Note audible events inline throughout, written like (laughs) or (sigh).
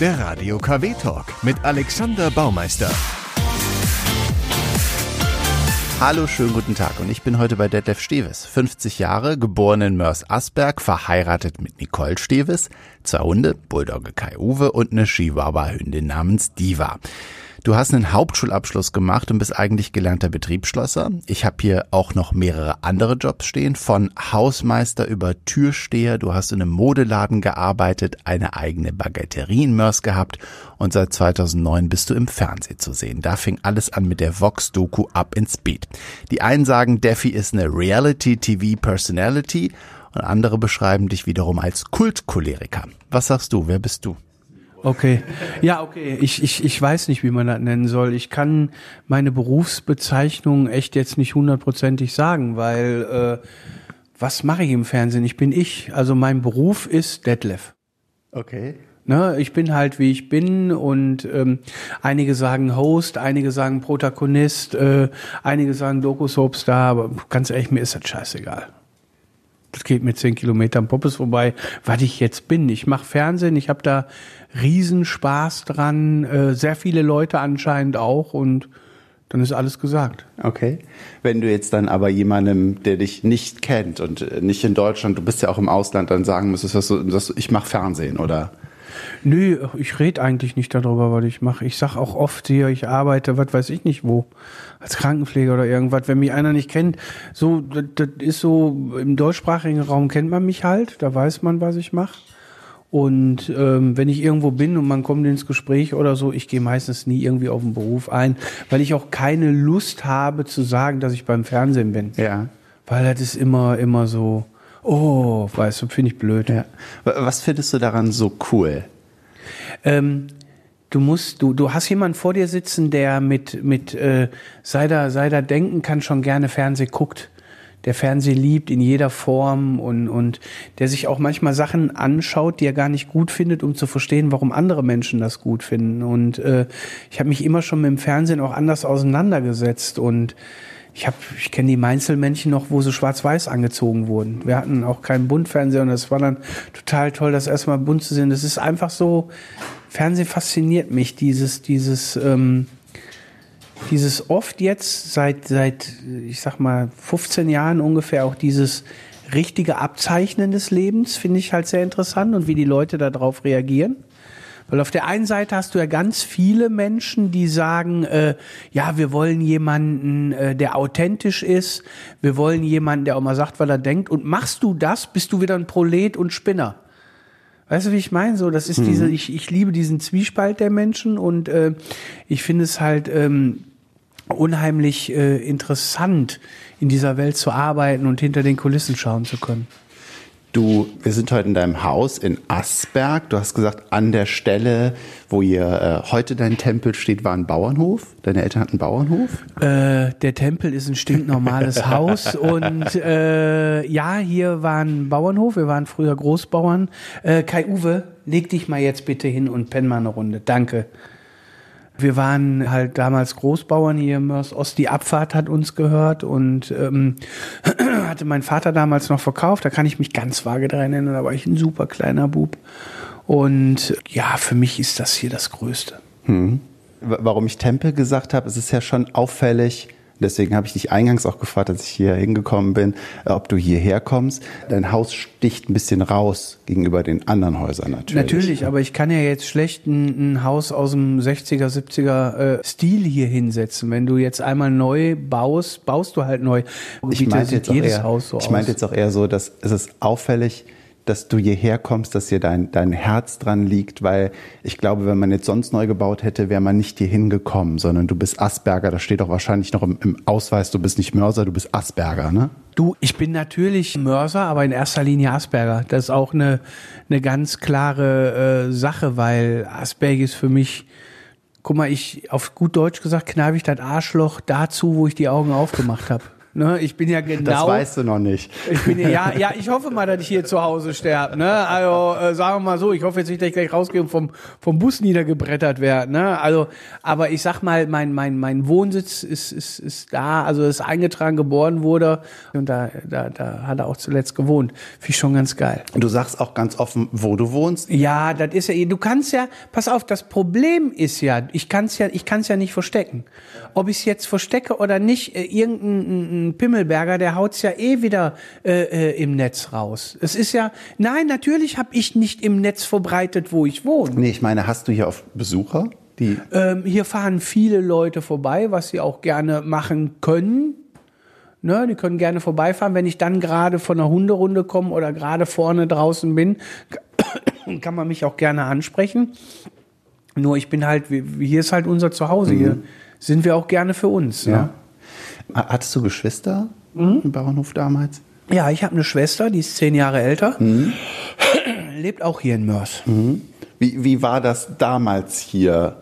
Der Radio KW Talk mit Alexander Baumeister. Hallo, schönen guten Tag und ich bin heute bei Detlef Steves, 50 Jahre, geboren in Mörs-Asberg, verheiratet mit Nicole Steves, zwei Hunde, Bulldogge Kai Uwe und eine Chihuahua-Hündin namens Diva. Du hast einen Hauptschulabschluss gemacht und bist eigentlich gelernter Betriebsschlosser. Ich habe hier auch noch mehrere andere Jobs stehen, von Hausmeister über Türsteher. Du hast in einem Modeladen gearbeitet, eine eigene Baguetterie in Mörs gehabt und seit 2009 bist du im Fernsehen zu sehen. Da fing alles an mit der Vox-Doku Ab ins Beat. Die einen sagen, Defi ist eine Reality-TV-Personality und andere beschreiben dich wiederum als Kultcholeriker. Was sagst du? Wer bist du? Okay. Ja, okay. Ich, ich, ich weiß nicht, wie man das nennen soll. Ich kann meine Berufsbezeichnung echt jetzt nicht hundertprozentig sagen, weil äh, was mache ich im Fernsehen? Ich bin ich. Also mein Beruf ist Detlef. Okay. Ne, ich bin halt wie ich bin und ähm, einige sagen Host, einige sagen Protagonist, äh, einige sagen Doku-Soapstar, aber ganz ehrlich, mir ist das scheißegal. Das geht mir zehn Kilometer am Poppes vorbei, was ich jetzt bin. Ich mache Fernsehen, ich habe da Riesenspaß dran, äh, sehr viele Leute anscheinend auch und dann ist alles gesagt. Okay. Wenn du jetzt dann aber jemandem, der dich nicht kennt und äh, nicht in Deutschland, du bist ja auch im Ausland, dann sagen müsstest, dass du, dass du ich mache Fernsehen oder? Nö, ich rede eigentlich nicht darüber, was ich mache. Ich sag auch oft hier, ich arbeite, was weiß ich nicht wo, als Krankenpfleger oder irgendwas. Wenn mich einer nicht kennt, so, das, das ist so, im deutschsprachigen Raum kennt man mich halt, da weiß man, was ich mache. Und ähm, wenn ich irgendwo bin und man kommt ins Gespräch oder so, ich gehe meistens nie irgendwie auf den Beruf ein, weil ich auch keine Lust habe zu sagen, dass ich beim Fernsehen bin. Ja. Weil das ist immer, immer so, oh, weißt du, finde ich blöd. Ja. Was findest du daran so cool? Ähm, du musst, du, du hast jemanden vor dir sitzen, der mit, mit äh, sei da, sei da denken kann, schon gerne Fernsehen guckt der Fernsehen liebt in jeder Form und, und der sich auch manchmal Sachen anschaut, die er gar nicht gut findet, um zu verstehen, warum andere Menschen das gut finden. Und äh, ich habe mich immer schon mit dem Fernsehen auch anders auseinandergesetzt und ich habe, ich kenne die Mainzelmännchen noch, wo sie schwarz-weiß angezogen wurden. Wir hatten auch keinen Buntfernseher und das war dann total toll, das erstmal bunt zu sehen. Das ist einfach so, Fernsehen fasziniert mich, dieses, dieses, ähm, dieses oft jetzt seit, seit, ich sag mal, 15 Jahren ungefähr auch dieses richtige Abzeichnen des Lebens finde ich halt sehr interessant und wie die Leute darauf reagieren. Weil auf der einen Seite hast du ja ganz viele Menschen, die sagen, äh, ja, wir wollen jemanden, äh, der authentisch ist, wir wollen jemanden, der auch mal sagt, was er denkt. Und machst du das, bist du wieder ein Prolet und Spinner. Weißt du, wie ich meine? So, das ist mhm. diese, ich, ich liebe diesen Zwiespalt der Menschen und äh, ich finde es halt ähm, unheimlich äh, interessant, in dieser Welt zu arbeiten und hinter den Kulissen schauen zu können. Du, wir sind heute in deinem Haus in Asberg. Du hast gesagt, an der Stelle, wo ihr äh, heute dein Tempel steht, war ein Bauernhof. Deine Eltern hatten einen Bauernhof? Äh, der Tempel ist ein stinknormales (laughs) Haus und äh, ja, hier war ein Bauernhof. Wir waren früher Großbauern. Äh, Kai Uwe, leg dich mal jetzt bitte hin und penn mal eine Runde. Danke. Wir waren halt damals Großbauern hier im Mörs Ost. Die Abfahrt hat uns gehört und ähm, (clears throat) hatte mein Vater damals noch verkauft. Da kann ich mich ganz vage dran erinnern. Da war ich ein super kleiner Bub. Und ja, für mich ist das hier das Größte. Hm. Warum ich Tempel gesagt habe, es ist ja schon auffällig, Deswegen habe ich dich eingangs auch gefragt, als ich hier hingekommen bin, äh, ob du hierher kommst. Dein Haus sticht ein bisschen raus gegenüber den anderen Häusern natürlich. Natürlich, aber ich kann ja jetzt schlecht ein, ein Haus aus dem 60er, 70er äh, Stil hier hinsetzen. Wenn du jetzt einmal neu baust, baust du halt neu. Ich meinte jetzt, jedes eher, so ich meinte jetzt auch eher so, dass es ist auffällig, dass du hierher kommst, dass hier dein, dein Herz dran liegt, weil ich glaube, wenn man jetzt sonst neu gebaut hätte, wäre man nicht hier hingekommen, sondern du bist Asperger, das steht auch wahrscheinlich noch im, im Ausweis, du bist nicht Mörser, du bist Asperger, ne? Du, ich bin natürlich Mörser, aber in erster Linie Asperger. Das ist auch eine, eine ganz klare äh, Sache, weil Asperger ist für mich, guck mal, ich, auf gut Deutsch gesagt, kneife ich das Arschloch dazu, wo ich die Augen aufgemacht habe. Ne, ich bin ja genau. Das weißt du noch nicht. Ich bin ja, ja, ich hoffe mal, dass ich hier zu Hause sterbe. Ne? Also äh, sagen wir mal so, ich hoffe jetzt nicht, dass ich gleich rausgehe und vom, vom Bus niedergebrettert werde. Ne? Also, aber ich sag mal, mein, mein, mein Wohnsitz ist, ist, ist da, also ist eingetragen, geboren wurde und da, da, da hat er auch zuletzt gewohnt. Finde ich schon ganz geil. Und du sagst auch ganz offen, wo du wohnst. Ja, das ist ja, du kannst ja, pass auf, das Problem ist ja, ich kann es ja, ich kann es ja nicht verstecken. Ob ich es jetzt verstecke oder nicht, äh, irgendein ein Pimmelberger, der haut's ja eh wieder äh, äh, im Netz raus. Es ist ja, nein, natürlich habe ich nicht im Netz verbreitet, wo ich wohne. Nee, ich meine, hast du hier oft Besucher? Die Ähm, hier fahren viele Leute vorbei, was sie auch gerne machen können. Ne, die können gerne vorbeifahren. Wenn ich dann gerade von einer Hunderunde komme oder gerade vorne draußen bin, (coughs) kann man mich auch gerne ansprechen. Nur ich bin halt, hier ist halt unser Zuhause. Hier sind wir auch gerne für uns. Ja, Ha- Hattest du Geschwister Mhm. im Bauernhof damals? ja ich habe eine Schwester, die ist zehn Jahre älter. Lebt auch hier in Mörs. Wie, wie war das damals hier?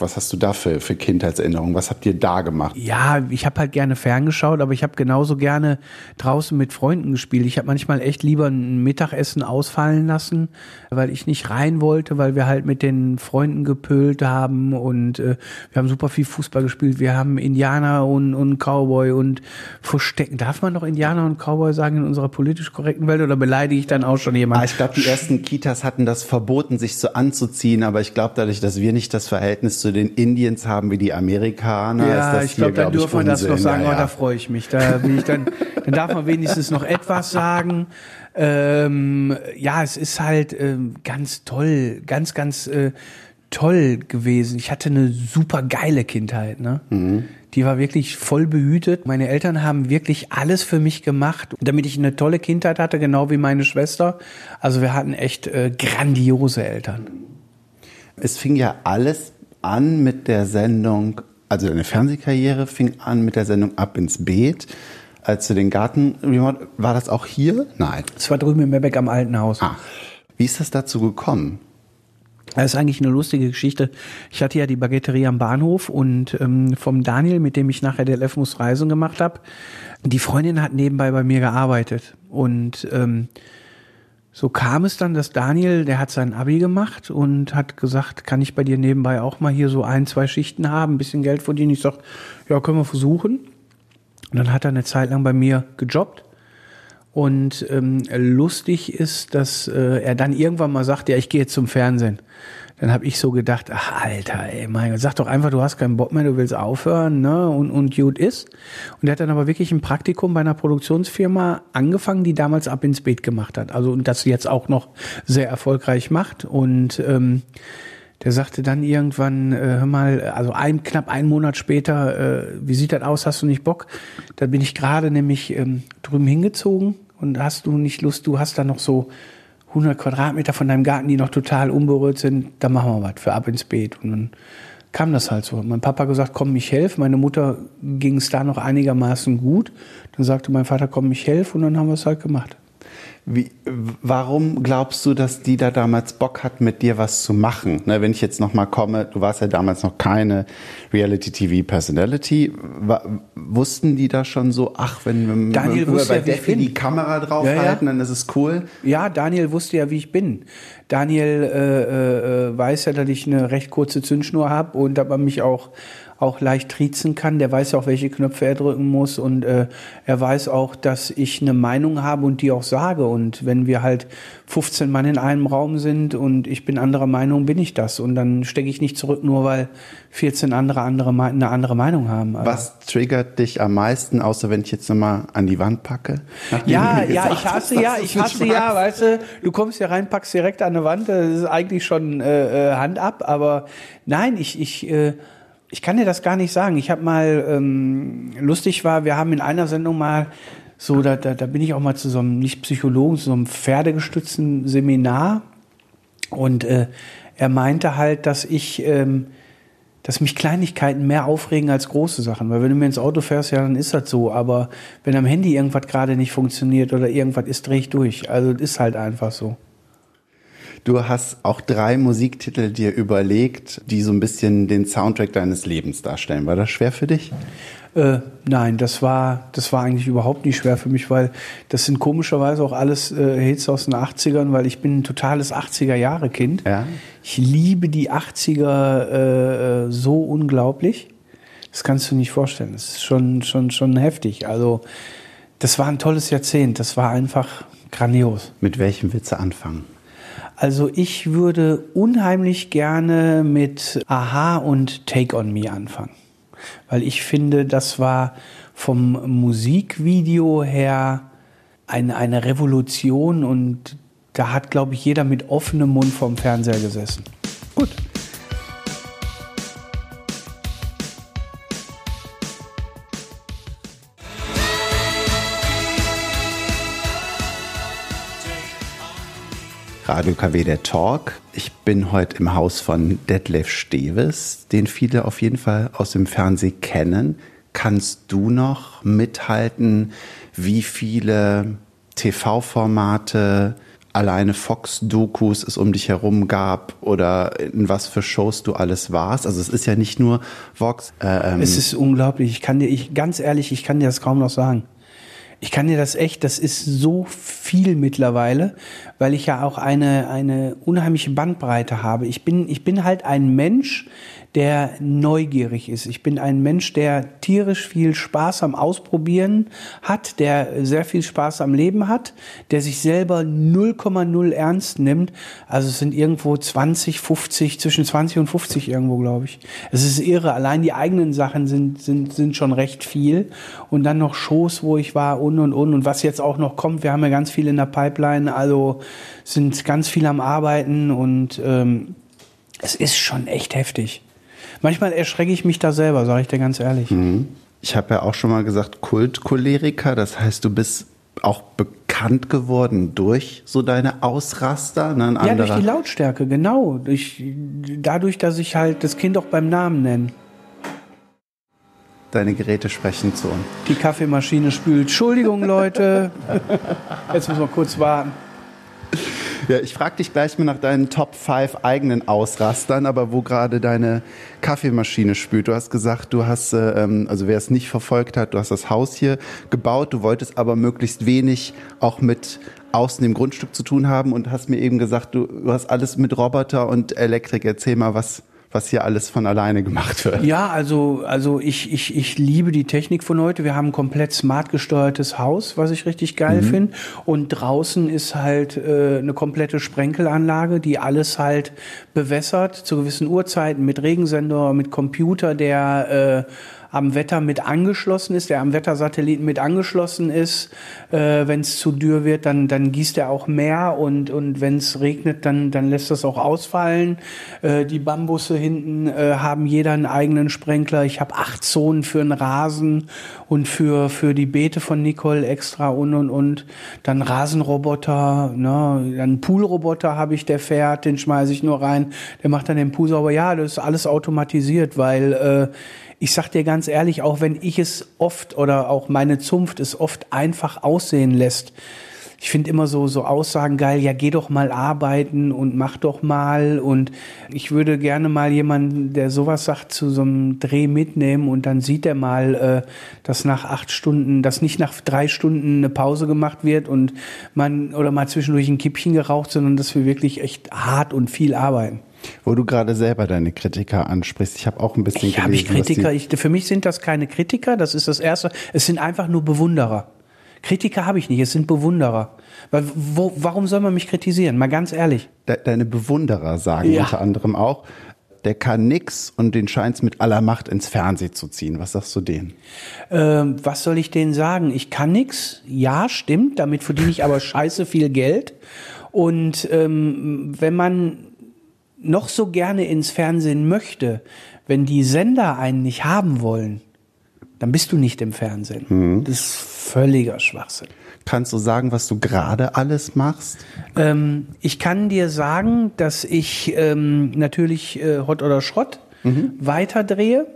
Was hast du da für, für Kindheitserinnerungen? Was habt ihr da gemacht? Ja, ich habe halt gerne ferngeschaut, aber ich habe genauso gerne draußen mit Freunden gespielt. Ich habe manchmal echt lieber ein Mittagessen ausfallen lassen, weil ich nicht rein wollte, weil wir halt mit den Freunden gepölt haben und äh, wir haben super viel Fußball gespielt. Wir haben Indianer und, und Cowboy und Verstecken. Darf man noch Indianer und Cowboy sagen in unserer politisch korrekten Welt oder beleidige ich dann auch schon jemanden? Ah, ich glaube, die ersten Kitas hatten das verboten, sich so anzuziehen, aber ich glaube, dadurch, dass wir nicht das Verhältnis zu den Indiens haben wie die Amerikaner, Ja, das ich glaube, da glaub ich, dürfen wir das noch sagen, Ja, oh, ja. da freue ich mich. Da bin ich dann, dann darf man wenigstens noch etwas sagen. Ähm, ja, es ist halt ähm, ganz toll, ganz, ganz äh, toll gewesen. Ich hatte eine super geile Kindheit, ne? Die war wirklich voll behütet. Meine Eltern haben wirklich alles für mich gemacht, damit ich eine tolle Kindheit hatte, genau wie meine Schwester. Also wir hatten echt äh, grandiose Eltern. Es fing ja alles an mit der Sendung, also deine Fernsehkarriere fing an mit der Sendung Ab ins Beet. Als du den Garten, war das auch hier? Nein. Es war drüben im Mebeck am Alten Haus. Ah. Wie ist das dazu gekommen? Das ist eigentlich eine lustige Geschichte. Ich hatte ja die Baguetterie am Bahnhof und ähm, vom Daniel, mit dem ich nachher der Lef muss Reisen gemacht habe, die Freundin hat nebenbei bei mir gearbeitet. Und ähm, so kam es dann, dass Daniel, der hat sein Abi gemacht und hat gesagt, kann ich bei dir nebenbei auch mal hier so ein, zwei Schichten haben, ein bisschen Geld verdienen. Ich sag, ja, können wir versuchen. Und dann hat er eine Zeit lang bei mir gejobbt. Und ähm, lustig ist, dass äh, er dann irgendwann mal sagt, ja, ich gehe jetzt zum Fernsehen. Dann habe ich so gedacht, ach Alter, ey, mein Gott, sag doch einfach, du hast keinen Bock mehr, du willst aufhören, ne? Und, und gut ist. Und er hat dann aber wirklich ein Praktikum bei einer Produktionsfirma angefangen, die damals ab ins Beet gemacht hat. Also und das jetzt auch noch sehr erfolgreich macht. Und ähm, der sagte dann irgendwann, äh, hör mal, also ein, knapp einen Monat später, äh, wie sieht das aus, hast du nicht Bock? Da bin ich gerade nämlich ähm, drüben hingezogen und hast du nicht Lust, du hast da noch so 100 Quadratmeter von deinem Garten, die noch total unberührt sind, da machen wir was für ab ins Beet. Und dann kam das halt so. Mein Papa gesagt, komm, ich helfe. Meine Mutter ging es da noch einigermaßen gut. Dann sagte mein Vater, komm, ich helfe. Und dann haben wir es halt gemacht. Wie, warum glaubst du, dass die da damals Bock hat, mit dir was zu machen? Ne, wenn ich jetzt noch mal komme, du warst ja damals noch keine Reality-TV-Personality. Wussten die da schon so, ach, wenn wir Daniel wenn wir bei ja, Defi die Kamera draufhalten, Ja, ja. dann ist es cool? Ja, Daniel wusste ja, wie ich bin. Daniel äh, äh, äh, weiß ja, dass ich eine recht kurze Zündschnur habe und dass man mich auch auch leicht triezen kann. Der weiß ja auch, welche Knöpfe er drücken muss und äh, er weiß auch, dass ich eine Meinung habe und die auch sage. Und wenn wir halt 15 Mann in einem Raum sind und ich bin anderer Meinung, bin ich das. Und dann stecke ich nicht zurück, nur weil 14 andere, andere eine andere Meinung haben. Also- Was triggert dich am meisten, außer wenn ich jetzt nochmal an die Wand packe? Ja, ja, ich hasse hast, ja, ich hasse ja, weißt du, du kommst hier rein, packst direkt an eine Wand, das ist eigentlich schon äh, äh, Hand ab, aber nein, ich, ich, äh, ich kann dir das gar nicht sagen. Ich habe mal, ähm, lustig war, wir haben in einer Sendung mal so, da, da, da bin ich auch mal zu so einem, nicht Psychologen, zu so einem pferdegestützten Seminar und äh, er meinte halt, dass ich, ähm, dass mich Kleinigkeiten mehr aufregen als große Sachen. Weil wenn du mir ins Auto fährst, ja, dann ist das so. Aber wenn am Handy irgendwas gerade nicht funktioniert oder irgendwas ist, drehe ich durch. Also das ist halt einfach so. Du hast auch drei Musiktitel dir überlegt, die so ein bisschen den Soundtrack deines Lebens darstellen. War das schwer für dich? Äh, nein, das war, das war eigentlich überhaupt nicht schwer für mich, weil das sind komischerweise auch alles äh, Hits aus den 80ern, weil ich bin ein totales 80er-Jahre-Kind. Ja. Ich liebe die 80er äh, so unglaublich. Das kannst du nicht vorstellen. Das ist schon, schon, schon heftig. Also, das war ein tolles Jahrzehnt. Das war einfach grandios. Mit welchem willst du anfangen? Also ich würde unheimlich gerne mit Aha und Take on Me anfangen weil ich finde, das war vom Musikvideo her eine, eine Revolution und da hat, glaube ich, jeder mit offenem Mund vorm Fernseher gesessen. Gut. Radio KW der Talk. Ich bin heute im Haus von Detlef Steves, den viele auf jeden Fall aus dem Fernsehen kennen. Kannst du noch mithalten, wie viele TV-Formate, alleine Fox-Dokus es um dich herum gab oder in was für Shows du alles warst? Also es ist ja nicht nur Vox. Äh, ähm es ist unglaublich. Ich kann dir, ich, ganz ehrlich, ich kann dir das kaum noch sagen. Ich kann dir das echt, das ist so viel mittlerweile, weil ich ja auch eine, eine unheimliche Bandbreite habe. Ich bin, ich bin halt ein Mensch, der neugierig ist. Ich bin ein Mensch, der tierisch viel Spaß am Ausprobieren hat, der sehr viel Spaß am Leben hat, der sich selber 0,0 ernst nimmt. Also es sind irgendwo 20, 50, zwischen 20 und 50 irgendwo, glaube ich. Es ist irre. Allein die eigenen Sachen sind, sind, sind schon recht viel. Und dann noch Shows, wo ich war und und und. Und was jetzt auch noch kommt, wir haben ja ganz viel in der Pipeline, also sind ganz viel am Arbeiten und ähm, es ist schon echt heftig. Manchmal erschrecke ich mich da selber, sage ich dir ganz ehrlich. Mhm. Ich habe ja auch schon mal gesagt, Kultcholeriker, das heißt, du bist auch bekannt geworden durch so deine Ausraster? Ne? ja, durch die Lautstärke, genau. Durch, dadurch, dass ich halt das Kind auch beim Namen nenne. Deine Geräte sprechen zu uns. Die Kaffeemaschine spült. Entschuldigung, Leute. (laughs) Jetzt müssen wir kurz warten. Ja, ich frage dich gleich mal nach deinen Top 5 eigenen Ausrastern, aber wo gerade deine Kaffeemaschine spült. Du hast gesagt, du hast, äh, ähm, also wer es nicht verfolgt hat, du hast das Haus hier gebaut, du wolltest aber möglichst wenig auch mit außen dem Grundstück zu tun haben und hast mir eben gesagt, du, du hast alles mit Roboter und Elektrik. Erzähl mal, was, was hier alles von alleine gemacht wird. Ja, also, also ich, ich, ich liebe die Technik von heute. Wir haben ein komplett smart gesteuertes Haus, was ich richtig geil mhm. finde. Und draußen ist halt äh, eine komplette Sprenkelanlage, die alles halt bewässert zu gewissen Uhrzeiten mit Regensender, mit Computer, der äh, am Wetter mit angeschlossen ist, der am Wettersatelliten mit angeschlossen ist. Äh, wenn es zu dürr wird, dann, dann gießt er auch mehr und, und wenn es regnet, dann, dann lässt das auch ausfallen. Äh, die Bambusse hinten äh, haben jeder einen eigenen Sprenkler. Ich habe acht Zonen für einen Rasen und für, für die Beete von Nicole extra und und und. Dann Rasenroboter, ne? dann Poolroboter habe ich, der fährt, den schmeiße ich nur rein, der macht dann den Pool sauber. Ja, das ist alles automatisiert, weil äh, ich sag dir ganz ehrlich, auch wenn ich es oft oder auch meine Zunft es oft einfach aussehen lässt, ich finde immer so, so Aussagen geil, ja, geh doch mal arbeiten und mach doch mal. Und ich würde gerne mal jemanden, der sowas sagt, zu so einem Dreh mitnehmen und dann sieht er mal, äh, dass nach acht Stunden, dass nicht nach drei Stunden eine Pause gemacht wird und man oder mal zwischendurch ein Kippchen geraucht, sondern dass wir wirklich echt hart und viel arbeiten. Wo du gerade selber deine Kritiker ansprichst. Ich habe auch ein bisschen ich habe ich Kritiker. Ich, für mich sind das keine Kritiker. Das ist das Erste. Es sind einfach nur Bewunderer. Kritiker habe ich nicht. Es sind Bewunderer. Weil, wo, warum soll man mich kritisieren? Mal ganz ehrlich. De, deine Bewunderer sagen ja. unter anderem auch, der kann nix und den scheint's mit aller Macht ins Fernsehen zu ziehen. Was sagst du denen? Ähm, was soll ich denen sagen? Ich kann nix. Ja, stimmt. Damit verdiene ich aber (laughs) scheiße viel Geld. Und ähm, wenn man noch so gerne ins Fernsehen möchte, wenn die Sender einen nicht haben wollen, dann bist du nicht im Fernsehen. Mhm. Das ist völliger Schwachsinn. Kannst du sagen, was du gerade alles machst? Ähm, ich kann dir sagen, dass ich ähm, natürlich äh, Hot oder Schrott mhm. weiterdrehe.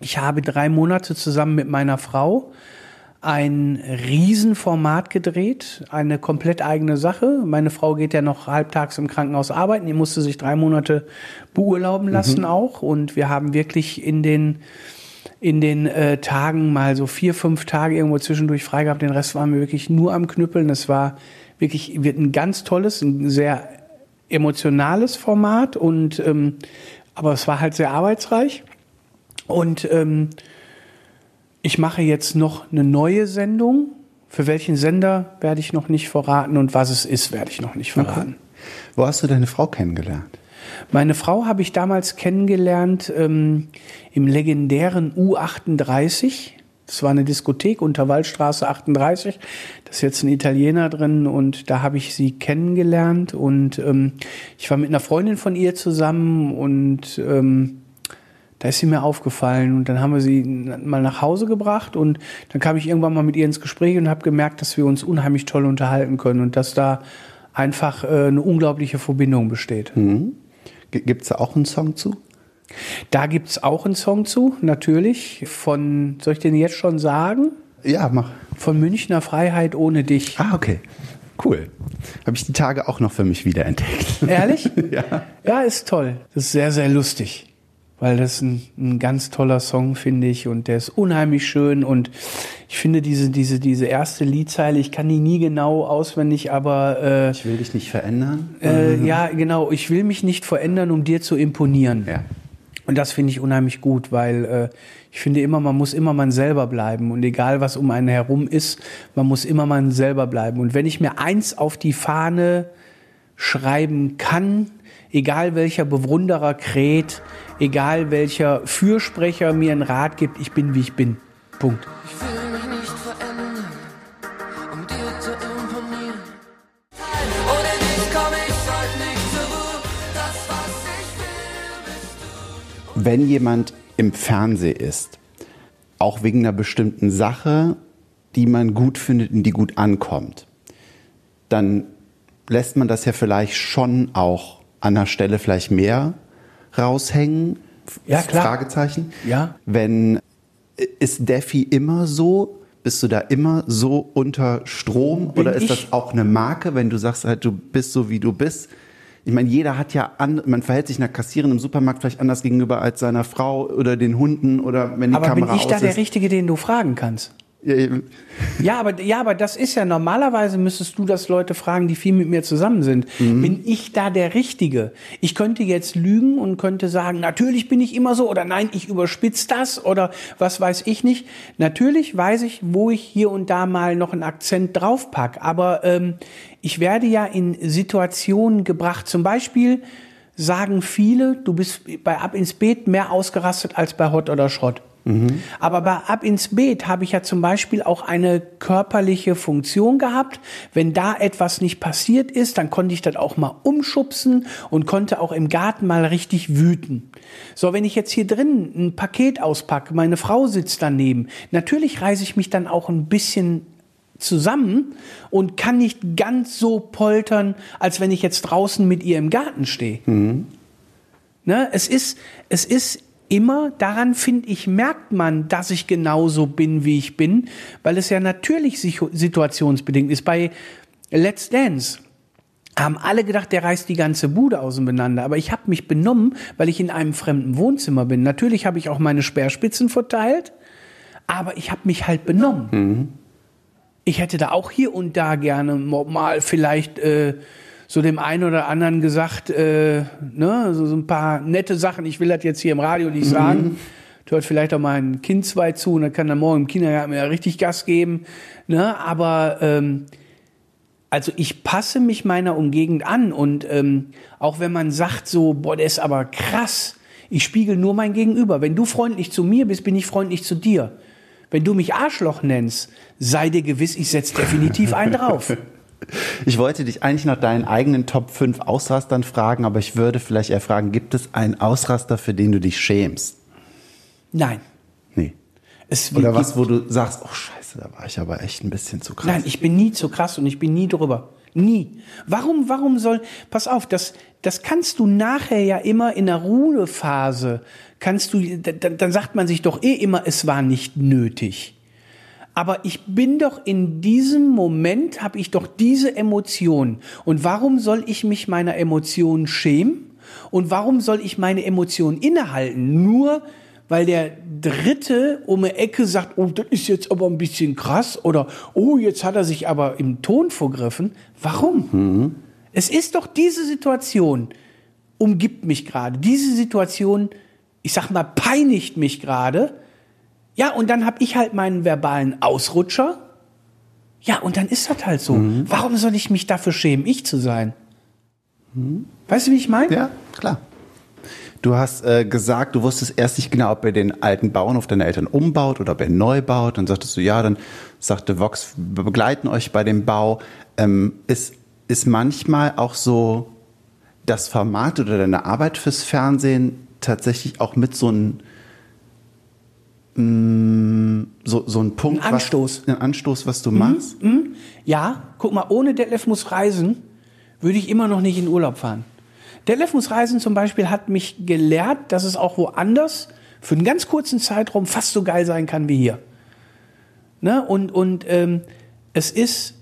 Ich habe drei Monate zusammen mit meiner Frau ein Riesenformat gedreht, eine komplett eigene Sache. Meine Frau geht ja noch halbtags im Krankenhaus arbeiten, die musste sich drei Monate beurlauben lassen mhm. auch und wir haben wirklich in den in den äh, Tagen mal so vier, fünf Tage irgendwo zwischendurch frei gehabt. Den Rest waren wir wirklich nur am Knüppeln. Das war wirklich wird ein ganz tolles, ein sehr emotionales Format und ähm, aber es war halt sehr arbeitsreich und ähm, ich mache jetzt noch eine neue Sendung. Für welchen Sender werde ich noch nicht verraten und was es ist, werde ich noch nicht verraten. Okay. Wo hast du deine Frau kennengelernt? Meine Frau habe ich damals kennengelernt ähm, im legendären U38. Das war eine Diskothek unter Waldstraße 38. Da ist jetzt ein Italiener drin und da habe ich sie kennengelernt und ähm, ich war mit einer Freundin von ihr zusammen und ähm, da ist sie mir aufgefallen und dann haben wir sie mal nach Hause gebracht und dann kam ich irgendwann mal mit ihr ins Gespräch und habe gemerkt, dass wir uns unheimlich toll unterhalten können und dass da einfach äh, eine unglaubliche Verbindung besteht. Mhm. Gibt es da auch einen Song zu? Da gibt es auch einen Song zu, natürlich. Von, soll ich den jetzt schon sagen? Ja, mach. Von Münchner Freiheit ohne dich. Ah, okay. Cool. Habe ich die Tage auch noch für mich wiederentdeckt. Ehrlich? (laughs) ja. Ja, ist toll. Das ist sehr, sehr lustig. Weil das ein, ein ganz toller Song, finde ich. Und der ist unheimlich schön. Und ich finde diese, diese, diese erste Liedzeile, ich kann die nie genau auswendig, aber. Äh, ich will dich nicht verändern. Äh, mhm. Ja, genau. Ich will mich nicht verändern, um dir zu imponieren. Ja. Und das finde ich unheimlich gut, weil äh, ich finde immer, man muss immer man selber bleiben. Und egal, was um einen herum ist, man muss immer man selber bleiben. Und wenn ich mir eins auf die Fahne schreiben kann, egal welcher Bewunderer kräht, egal welcher Fürsprecher mir einen Rat gibt, ich bin, wie ich bin. Punkt. Ich will mich nicht verändern, um dir zu imponieren. Ohne dich komme ich heute nicht zur Ruhe. Das, was ich will, bist du. Wenn jemand im Fernsehen ist, auch wegen einer bestimmten Sache, die man gut findet und die gut ankommt, dann lässt man das ja vielleicht schon auch an der Stelle vielleicht mehr raushängen? Ja, klar. Fragezeichen. Ja. Wenn, ist Defi immer so? Bist du da immer so unter Strom? Bin oder ist das auch eine Marke, wenn du sagst halt, du bist so, wie du bist? Ich meine, jeder hat ja an, man verhält sich einer Kassiererin im Supermarkt vielleicht anders gegenüber als seiner Frau oder den Hunden oder wenn die Aber Kamera bin ich da ist. der Richtige, den du fragen kannst? Ja, aber, ja, aber das ist ja normalerweise müsstest du das Leute fragen, die viel mit mir zusammen sind. Mhm. Bin ich da der Richtige? Ich könnte jetzt lügen und könnte sagen, natürlich bin ich immer so oder nein, ich überspitze das oder was weiß ich nicht. Natürlich weiß ich, wo ich hier und da mal noch einen Akzent draufpack, aber ähm, ich werde ja in Situationen gebracht. Zum Beispiel sagen viele, du bist bei Ab ins Beet mehr ausgerastet als bei Hot oder Schrott. Mhm. Aber bei Ab ins Beet habe ich ja zum Beispiel auch eine körperliche Funktion gehabt. Wenn da etwas nicht passiert ist, dann konnte ich das auch mal umschubsen und konnte auch im Garten mal richtig wüten. So, wenn ich jetzt hier drin ein Paket auspacke, meine Frau sitzt daneben, natürlich reise ich mich dann auch ein bisschen zusammen und kann nicht ganz so poltern, als wenn ich jetzt draußen mit ihr im Garten stehe. Mhm. Ne, es ist, es ist immer, daran finde ich, merkt man, dass ich genauso bin, wie ich bin, weil es ja natürlich situationsbedingt ist. Bei Let's Dance haben alle gedacht, der reißt die ganze Bude auseinander. Aber ich habe mich benommen, weil ich in einem fremden Wohnzimmer bin. Natürlich habe ich auch meine Speerspitzen verteilt, aber ich habe mich halt benommen. Mhm. Ich hätte da auch hier und da gerne mal vielleicht äh, so dem einen oder anderen gesagt, äh, ne, so, so ein paar nette Sachen. Ich will das jetzt hier im Radio nicht sagen. Mhm. Hört vielleicht auch mal ein Kind zwei zu und dann kann er morgen im Kindergarten ja richtig Gas geben. Ne? Aber ähm, also ich passe mich meiner Umgegend an und ähm, auch wenn man sagt so, boah, der ist aber krass, ich spiegel nur mein Gegenüber. Wenn du freundlich zu mir bist, bin ich freundlich zu dir. Wenn du mich Arschloch nennst, sei dir gewiss, ich setze definitiv einen drauf. (laughs) Ich wollte dich eigentlich nach deinen eigenen Top 5 Ausrastern fragen, aber ich würde vielleicht eher fragen, gibt es einen Ausraster, für den du dich schämst? Nein. Nee. Es Oder was, wo du sagst, oh scheiße, da war ich aber echt ein bisschen zu krass. Nein, ich bin nie zu krass und ich bin nie drüber. Nie. Warum, warum soll, pass auf, das, das kannst du nachher ja immer in der Ruhephase, kannst du, dann, dann sagt man sich doch eh immer, es war nicht nötig. Aber ich bin doch in diesem Moment, habe ich doch diese Emotion. Und warum soll ich mich meiner Emotion schämen? Und warum soll ich meine Emotion innehalten? Nur weil der Dritte um die Ecke sagt, oh, das ist jetzt aber ein bisschen krass oder oh, jetzt hat er sich aber im Ton vergriffen. Warum? Mhm. Es ist doch diese Situation, umgibt mich gerade. Diese Situation, ich sag mal, peinigt mich gerade. Ja, und dann habe ich halt meinen verbalen Ausrutscher. Ja, und dann ist das halt so. Mhm. Warum soll ich mich dafür schämen, ich zu sein? Mhm. Weißt du, wie ich meine? Ja, klar. Du hast äh, gesagt, du wusstest erst nicht genau, ob er den alten Bauernhof deiner Eltern umbaut oder ob er neu baut. Dann sagtest du, ja, dann sagte Vox, wir begleiten euch bei dem Bau. Ähm, ist, ist manchmal auch so das Format oder deine Arbeit fürs Fernsehen tatsächlich auch mit so einem mm, so, so ein Punkt, ein Anstoß. Was, ein Anstoß, was du mhm, machst? Mhm. Ja, guck mal, ohne Detlef muss reisen, würde ich immer noch nicht in Urlaub fahren. Detlef muss reisen zum Beispiel hat mich gelehrt, dass es auch woanders für einen ganz kurzen Zeitraum fast so geil sein kann wie hier. Ne? Und, und ähm, es ist,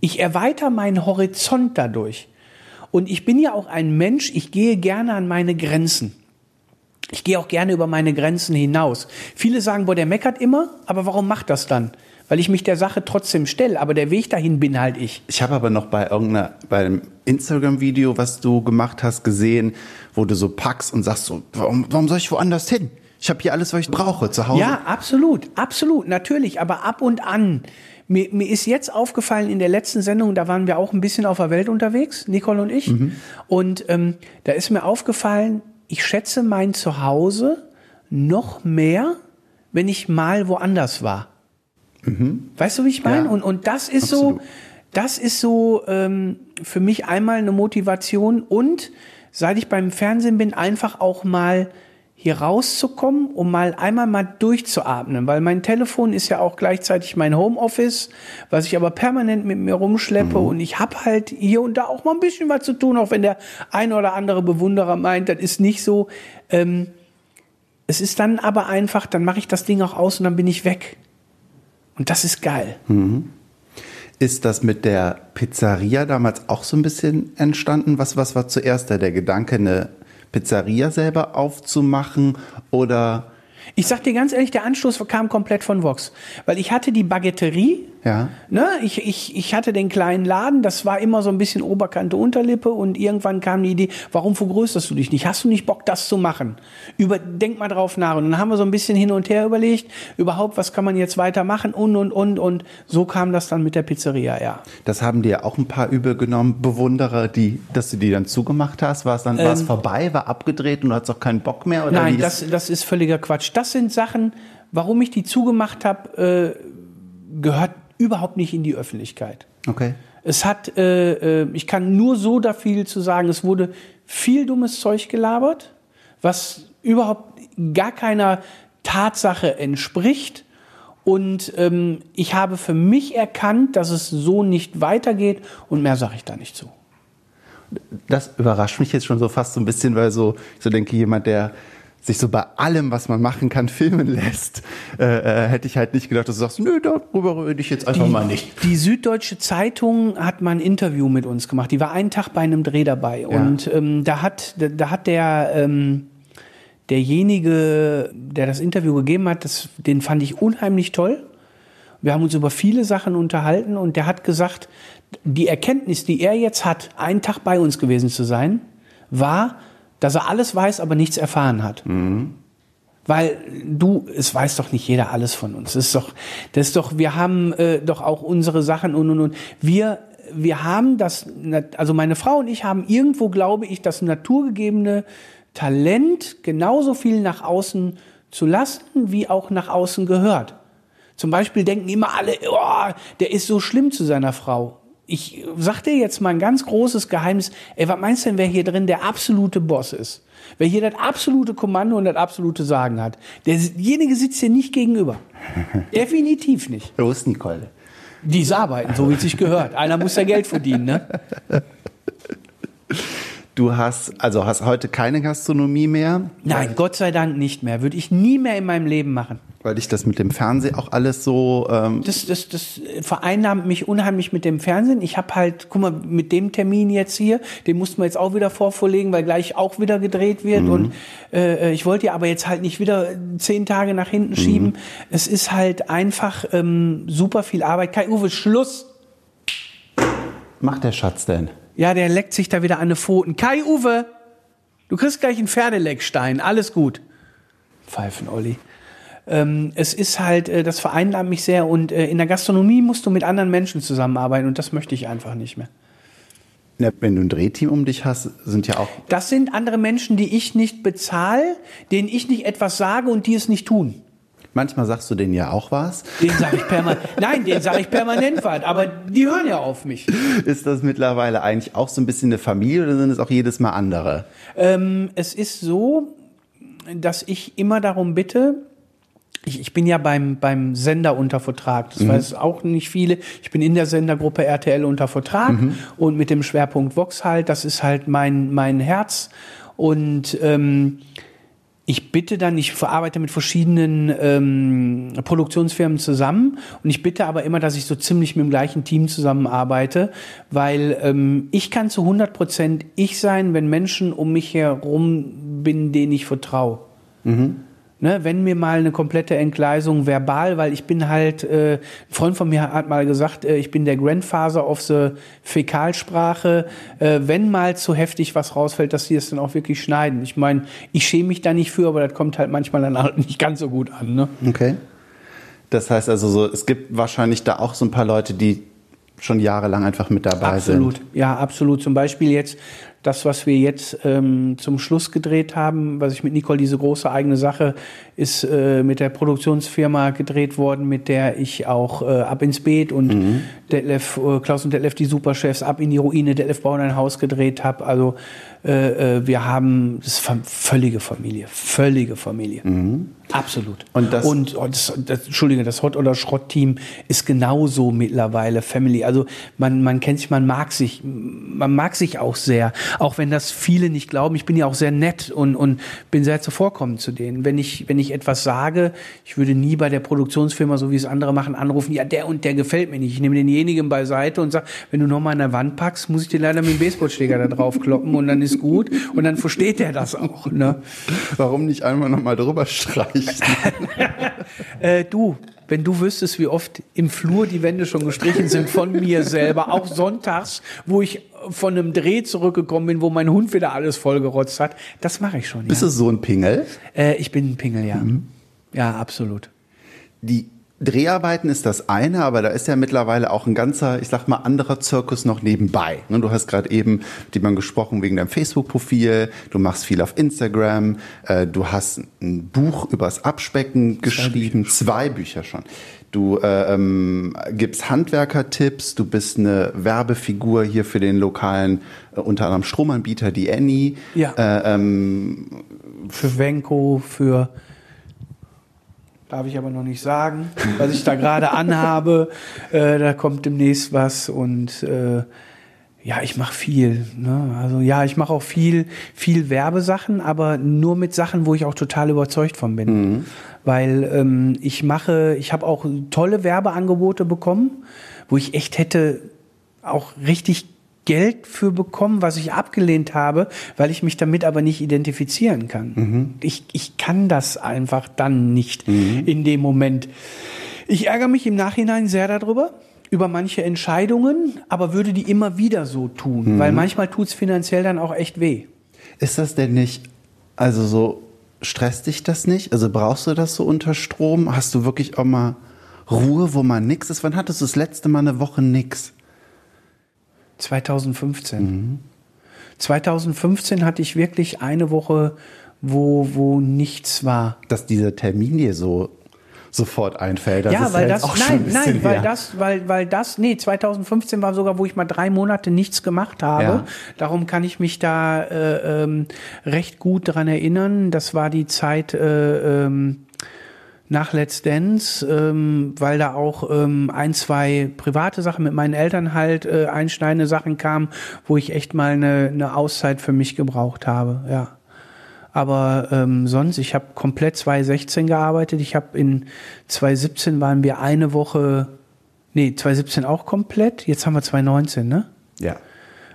ich erweitere meinen Horizont dadurch. Und ich bin ja auch ein Mensch, ich gehe gerne an meine Grenzen. Ich gehe auch gerne über meine Grenzen hinaus. Viele sagen, boah, der meckert immer, aber warum macht das dann? weil ich mich der Sache trotzdem stelle. Aber der Weg dahin bin halt ich. Ich habe aber noch bei irgendeiner, bei einem Instagram-Video, was du gemacht hast, gesehen, wo du so packst und sagst so, warum, warum soll ich woanders hin? Ich habe hier alles, was ich brauche, zu Hause. Ja, absolut, absolut, natürlich. Aber ab und an. Mir, mir ist jetzt aufgefallen in der letzten Sendung, da waren wir auch ein bisschen auf der Welt unterwegs, Nicole und ich. Mhm. Und ähm, da ist mir aufgefallen, ich schätze mein Zuhause noch mehr, wenn ich mal woanders war. Mhm. Weißt du, wie ich meine? Ja, und, und das ist absolut. so, das ist so ähm, für mich einmal eine Motivation und seit ich beim Fernsehen bin, einfach auch mal hier rauszukommen, um mal einmal mal durchzuatmen, weil mein Telefon ist ja auch gleichzeitig mein Homeoffice, was ich aber permanent mit mir rumschleppe mhm. und ich habe halt hier und da auch mal ein bisschen was zu tun, auch wenn der ein oder andere Bewunderer meint, das ist nicht so. Ähm, es ist dann aber einfach, dann mache ich das Ding auch aus und dann bin ich weg. Und das ist geil. Mhm. Ist das mit der Pizzeria damals auch so ein bisschen entstanden? Was, was war zuerst da der Gedanke, eine Pizzeria selber aufzumachen oder ich sag dir ganz ehrlich, der Anstoß kam komplett von Vox. Weil ich hatte die Baguetterie. Ja. Ne, ich, ich, ich hatte den kleinen Laden, das war immer so ein bisschen Oberkante, Unterlippe und irgendwann kam die Idee, warum vergrößerst du dich nicht? Hast du nicht Bock, das zu machen? Über, denk mal drauf nach. Und dann haben wir so ein bisschen hin und her überlegt, überhaupt, was kann man jetzt weitermachen und, und, und, und so kam das dann mit der Pizzeria, ja. Das haben dir auch ein paar übel genommen, Bewunderer, die, dass du die dann zugemacht hast. War es dann, ähm, war es vorbei, war abgedreht und du hattest auch keinen Bock mehr? Oder nein, das, das ist völliger Quatsch. Das sind Sachen, warum ich die zugemacht habe, äh, gehört überhaupt nicht in die Öffentlichkeit. Okay. Es hat, äh, äh, ich kann nur so da viel zu sagen, es wurde viel dummes Zeug gelabert, was überhaupt gar keiner Tatsache entspricht. Und ähm, ich habe für mich erkannt, dass es so nicht weitergeht und mehr sage ich da nicht zu. Das überrascht mich jetzt schon so fast so ein bisschen, weil so, ich so denke, jemand, der sich so bei allem, was man machen kann, filmen lässt, äh, äh, hätte ich halt nicht gedacht, dass du sagst, nö, darüber rede ich jetzt einfach die, mal nicht. Die Süddeutsche Zeitung hat mal ein Interview mit uns gemacht. Die war einen Tag bei einem Dreh dabei. Ja. Und ähm, da hat, da, da hat der ähm, derjenige, der das Interview gegeben hat, das, den fand ich unheimlich toll. Wir haben uns über viele Sachen unterhalten und der hat gesagt, die Erkenntnis, die er jetzt hat, einen Tag bei uns gewesen zu sein, war, dass er alles weiß, aber nichts erfahren hat. Mhm. Weil du, es weiß doch nicht jeder alles von uns. Das ist doch, das ist doch, wir haben äh, doch auch unsere Sachen und und und. Wir, wir haben das, also meine Frau und ich haben irgendwo, glaube ich, das naturgegebene Talent genauso viel nach außen zu lassen, wie auch nach außen gehört. Zum Beispiel denken immer alle, oh, der ist so schlimm zu seiner Frau ich sag dir jetzt mal ein ganz großes Geheimnis. Ey, was meinst du denn, wer hier drin der absolute Boss ist? Wer hier das absolute Kommando und das absolute Sagen hat? Derjenige sitzt hier nicht gegenüber. (laughs) Definitiv nicht. Ist Nicole? Die ist arbeiten, so wie es sich gehört. Einer muss ja Geld verdienen, ne? (laughs) Du hast, also hast heute keine Gastronomie mehr? Nein, Gott sei Dank nicht mehr. Würde ich nie mehr in meinem Leben machen. Weil dich das mit dem Fernsehen auch alles so. Ähm Das, das, das vereinnahmt mich unheimlich mit dem Fernsehen. Ich habe halt, guck mal, mit dem Termin jetzt hier, den mussten wir jetzt auch wieder vorvorlegen, weil gleich auch wieder gedreht wird. Und äh, ich wollte ja aber jetzt halt nicht wieder zehn Tage nach hinten schieben. Es ist halt einfach ähm, super viel Arbeit. Kai Uwe, Schluss! macht der Schatz denn? Ja, der leckt sich da wieder an die Pfoten. Kai Uwe, du kriegst gleich einen Pferdeleckstein. Alles gut. Pfeifen, Olli. Ähm, es ist halt, äh, das vereinnahmt mich sehr und äh, in der Gastronomie musst du mit anderen Menschen zusammenarbeiten und das möchte ich einfach nicht mehr. Ja, wenn du ein Drehteam um dich hast, sind ja auch. Das sind andere Menschen, die ich nicht bezahle, denen ich nicht etwas sage und die es nicht tun. Manchmal sagst du denen ja auch was. Den sage ich permanent. Nein, den sage ich permanent was, aber die hören ja auf mich. Ist das mittlerweile eigentlich auch so ein bisschen eine Familie oder sind es auch jedes Mal andere? Ähm, es ist so, dass ich immer darum bitte, ich, ich bin ja beim, beim Sender unter Vertrag. Das weiß auch nicht viele. Ich bin in der Sendergruppe RTL unter Vertrag und mit dem Schwerpunkt Vox halt. Das ist halt mein, mein Herz. Und ähm, ich bitte dann, ich verarbeite mit verschiedenen ähm, Produktionsfirmen zusammen und ich bitte aber immer, dass ich so ziemlich mit dem gleichen Team zusammenarbeite, weil ähm, ich kann zu 100 Prozent ich sein, wenn Menschen um mich herum bin, denen ich vertraue. Ne, wenn mir mal eine komplette Entgleisung verbal, weil ich bin halt, äh, ein Freund von mir hat mal gesagt, äh, ich bin der Grandfather of the Fäkalsprache. Äh, wenn mal zu heftig was rausfällt, dass sie es dann auch wirklich schneiden. Ich meine, ich schäme mich da nicht für, aber das kommt halt manchmal dann halt nicht ganz so gut an. Ne? Okay. Das heißt also so, es gibt wahrscheinlich da auch so ein paar Leute, die schon jahrelang einfach mit dabei Absolut, sind. ja, absolut. Zum Beispiel jetzt das, was wir jetzt ähm, zum Schluss gedreht haben, was ich mit Nicole, diese große eigene Sache, ist äh, mit der Produktionsfirma gedreht worden, mit der ich auch äh, Ab ins Beet und Detlef, äh, Klaus und Detlef, die Superchefs, Ab in die Ruine, Detlef bauen ein Haus gedreht habe. Also äh, äh, wir haben, das ist völlige Familie, völlige Familie. Absolut. Und das- und oh, das, das, Entschuldige, das Hot- oder Schrott-Team ist genauso mittlerweile Family. Also man, man kennt sich, man mag sich, man mag sich auch sehr. Auch wenn das viele nicht glauben. Ich bin ja auch sehr nett und, und bin sehr zuvorkommend zu denen. Wenn ich, wenn ich etwas sage, ich würde nie bei der Produktionsfirma, so wie es andere machen, anrufen, ja, der und der gefällt mir nicht. Ich nehme denjenigen beiseite und sage, wenn du nochmal an der Wand packst, muss ich dir leider mit dem Baseballschläger da drauf kloppen und dann ist gut. Und dann versteht er das auch. Ne? Warum nicht einmal nochmal drüber streichen? (laughs) Äh, du, wenn du wüsstest, wie oft im Flur die Wände schon gestrichen sind von mir selber, auch sonntags, wo ich von einem Dreh zurückgekommen bin, wo mein Hund wieder alles vollgerotzt hat, das mache ich schon. Bist Ja. du so ein Pingel? Äh, ich bin ein Pingel, ja. Ja, absolut. Die Dreharbeiten ist das eine, aber da ist ja mittlerweile auch ein ganzer, ich sag mal, anderer Zirkus noch nebenbei. Ne, Du hast gerade eben mit jemandem gesprochen wegen deinem Facebook-Profil, du machst viel auf Instagram, äh, du hast ein Buch übers Abspecken geschrieben, zwei Bücher schon. Du äh, ähm, gibst Handwerker-Tipps, du bist eine Werbefigur hier für den lokalen, äh, unter anderem Stromanbieter, die Annie. Ja. Äh, ähm, Für Venko, für darf ich aber noch nicht sagen, was ich da gerade anhabe. Äh, da kommt demnächst was und äh, ja, ich mache viel. Ne? Also ja, ich mache auch viel, viel Werbesachen, aber nur mit Sachen, wo ich auch total überzeugt von bin. Weil ähm, ich mache, ich habe auch tolle Werbeangebote bekommen, wo ich echt hätte auch richtig Geld für bekommen, was ich abgelehnt habe, weil ich mich damit aber nicht identifizieren kann. Ich, ich kann das einfach dann nicht in dem Moment. Ich ärgere mich im Nachhinein sehr darüber, über manche Entscheidungen, aber würde die immer wieder so tun, weil manchmal tut's finanziell dann auch echt weh. Ist das denn nicht, also so, stresst dich das nicht? Also brauchst du das so unter Strom? Hast du wirklich auch mal Ruhe, wo mal nix ist? Wann hattest du das letzte Mal eine Woche nix? 2015. 2015 hatte ich wirklich eine Woche, wo, wo nichts war. Dass dieser Termin dir so sofort einfällt. Das ja, weil jetzt das, nein, nein, weil her. das, weil, weil das, nee, 2015 war sogar, wo ich mal drei Monate nichts gemacht habe. Ja. Darum kann ich mich da äh, ähm, recht gut dran erinnern. Das war die Zeit äh, ähm, nach Let's Dance, ähm, weil da auch ähm, ein, zwei private Sachen mit meinen Eltern halt äh, einschneidende Sachen kamen, wo ich echt mal eine, eine Auszeit für mich gebraucht habe, ja. Aber ähm, sonst, ich habe komplett 2016 gearbeitet. Ich habe in 2017 waren wir eine Woche, nee, 2017 auch komplett. Jetzt haben wir 2019, ne? Ja.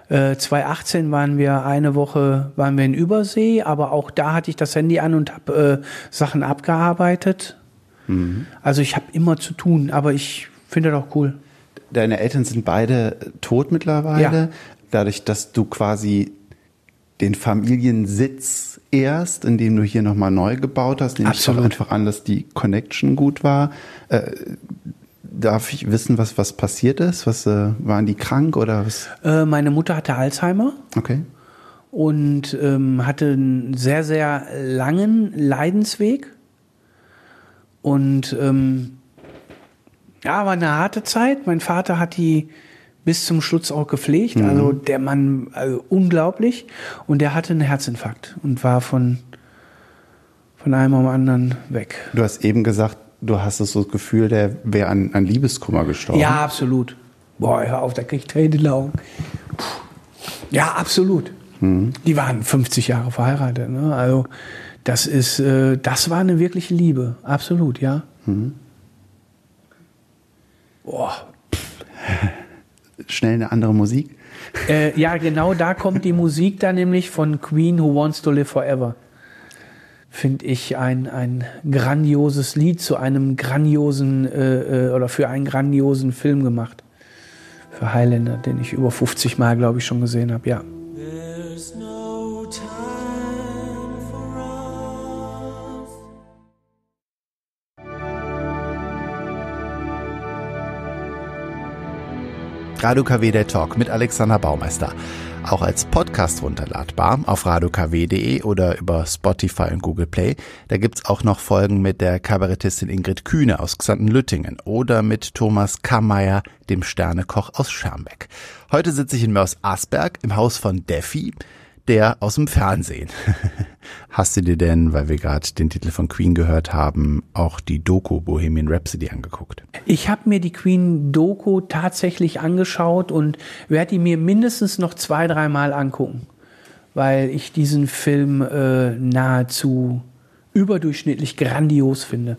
Äh, 2018 waren wir eine Woche, waren wir in Übersee, aber auch da hatte ich das Handy an und habe äh, Sachen abgearbeitet. Also ich habe immer zu tun, aber ich finde das auch cool. Deine Eltern sind beide tot mittlerweile. Ja. Dadurch, dass du quasi den Familiensitz erst, indem du hier nochmal neu gebaut hast, nehme ich doch Absolut. einfach an, dass die Connection gut war. Äh, darf ich wissen, was, was passiert ist? Was, äh, waren die krank oder was? Äh, meine Mutter hatte Alzheimer Okay. und ähm, hatte einen sehr, sehr langen Leidensweg. Und ähm, ja, war eine harte Zeit. Mein Vater hat die bis zum Schluss auch gepflegt. Also der Mann, also unglaublich. Und der hatte einen Herzinfarkt und war von, von einem am anderen weg. Du hast eben gesagt, du hast so das Gefühl, der wäre an, an Liebeskummer gestorben. Ja, absolut. Boah, hör auf, da krieg ich Tränen in die Augen. Puh. Ja, absolut. Die waren 50 Jahre verheiratet. Ne? Also das ist, äh, das war eine wirkliche Liebe. Absolut, ja. Boah. Schnell eine andere Musik. Äh, ja, genau da kommt die Musik dann nämlich von Queen Who Wants to Live Forever. Finde ich ein, ein grandioses Lied zu einem grandiosen äh, äh, oder für einen grandiosen Film gemacht. Für Highlander, den ich über 50 Mal, glaube ich, schon gesehen habe, ja. Radio KW der Talk mit Alexander Baumeister. Auch als Podcast runterladbar auf radiokw.de oder über Spotify und Google Play. Da gibt's auch noch Folgen mit der Kabarettistin Ingrid Kühne aus Xanten-Lüttingen oder mit Thomas Kammeyer, dem Sternekoch aus Schermbeck. Heute sitze ich in Mörs Asberg im Haus von Deffi, der aus dem Fernsehen. (laughs) Hast du dir denn, weil wir gerade den Titel von Queen gehört haben, auch die Doku Bohemian Rhapsody angeguckt? Ich habe mir die Queen-Doku tatsächlich angeschaut und werde die mir mindestens noch zwei, dreimal angucken, weil ich diesen Film äh, nahezu überdurchschnittlich grandios finde.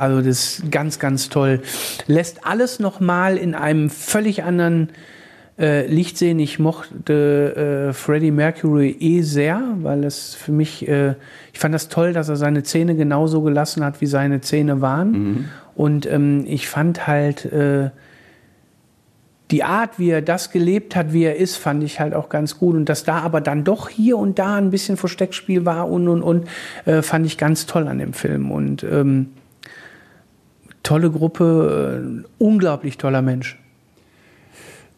Also das ist ganz, ganz toll. Lässt alles nochmal in einem völlig anderen äh, Licht sehen. Ich mochte äh, Freddie Mercury eh sehr, weil es für mich, äh, ich fand das toll, dass er seine Zähne genauso gelassen hat, wie seine Zähne waren. Und ähm, ich fand halt äh, die Art, wie er das gelebt hat, wie er ist, fand ich halt auch ganz gut. Und dass da aber dann doch hier und da ein bisschen Versteckspiel war und und und, äh, fand ich ganz toll an dem Film. Und ähm, tolle Gruppe, äh, unglaublich toller Mensch.